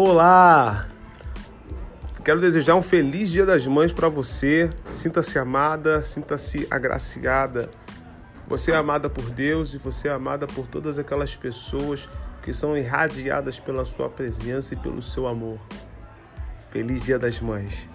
Olá! Quero desejar um feliz Dia das Mães para você. Sinta-se amada, sinta-se agraciada. Você é amada por Deus e você é amada por todas aquelas pessoas que são irradiadas pela sua presença e pelo seu amor. Feliz Dia das Mães.